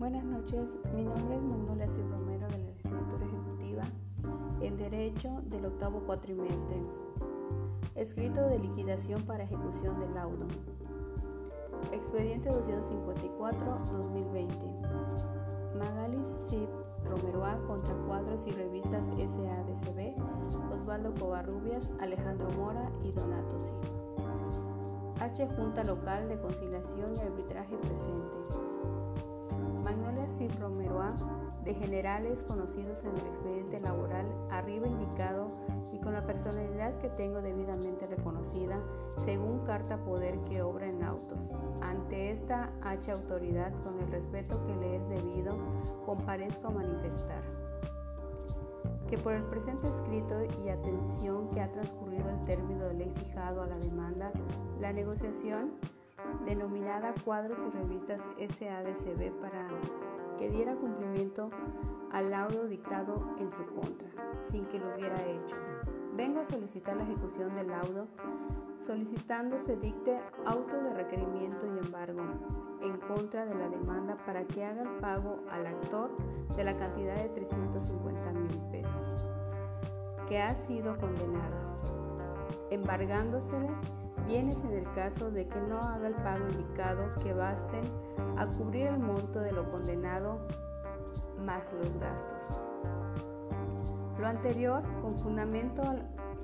días, mi nombre es Magnolia C. Romero de la Licenciatura Ejecutiva en Derecho del octavo cuatrimestre. Escrito de liquidación para ejecución del laudo. Expediente 254-2020. Magali C. Romero A. contra cuadros y revistas SADCB, Osvaldo Covarrubias, Alejandro Mora y Donato Silva. H. Junta Local de Conciliación y Arbitraje presente. Magnolia Cid Romero A, de generales conocidos en el expediente laboral arriba indicado y con la personalidad que tengo debidamente reconocida según carta poder que obra en autos. Ante esta H autoridad, con el respeto que le es debido, comparezco a manifestar que por el presente escrito y atención que ha transcurrido el término de ley fijado a la demanda, la negociación denominada Cuadros y Revistas SADCB para que diera cumplimiento al laudo dictado en su contra, sin que lo hubiera hecho. Vengo a solicitar la ejecución del laudo solicitando se dicte auto de requerimiento y embargo en contra de la demanda para que haga el pago al actor de la cantidad de 350 mil pesos que ha sido condenada, embargándosele bienes en el caso de que no haga el pago indicado que basten a cubrir el monto de lo condenado más los gastos. Lo anterior con fundamento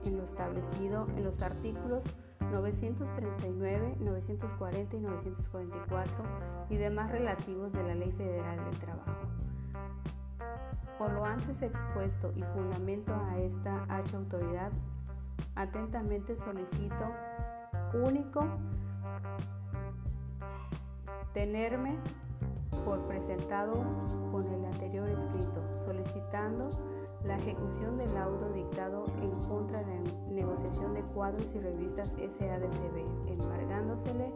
en lo establecido en los artículos 939, 940 y 944 y demás relativos de la Ley Federal del Trabajo. Por lo antes expuesto y fundamento a esta H autoridad, atentamente solicito único tenerme por presentado con el anterior escrito, solicitando la ejecución del laudo dictado en contra de la negociación de cuadros y revistas SADCB, embargándosele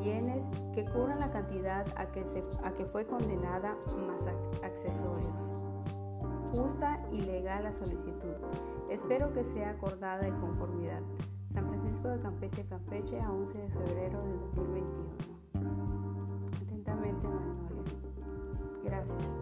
bienes que cubran la cantidad a que, a que fue condenada más accesorios. Justa y legal la solicitud. Espero que sea acordada de conformidad. Francisco de Campeche, Campeche, a 11 de febrero del 2021. Atentamente, Manuel. Gracias.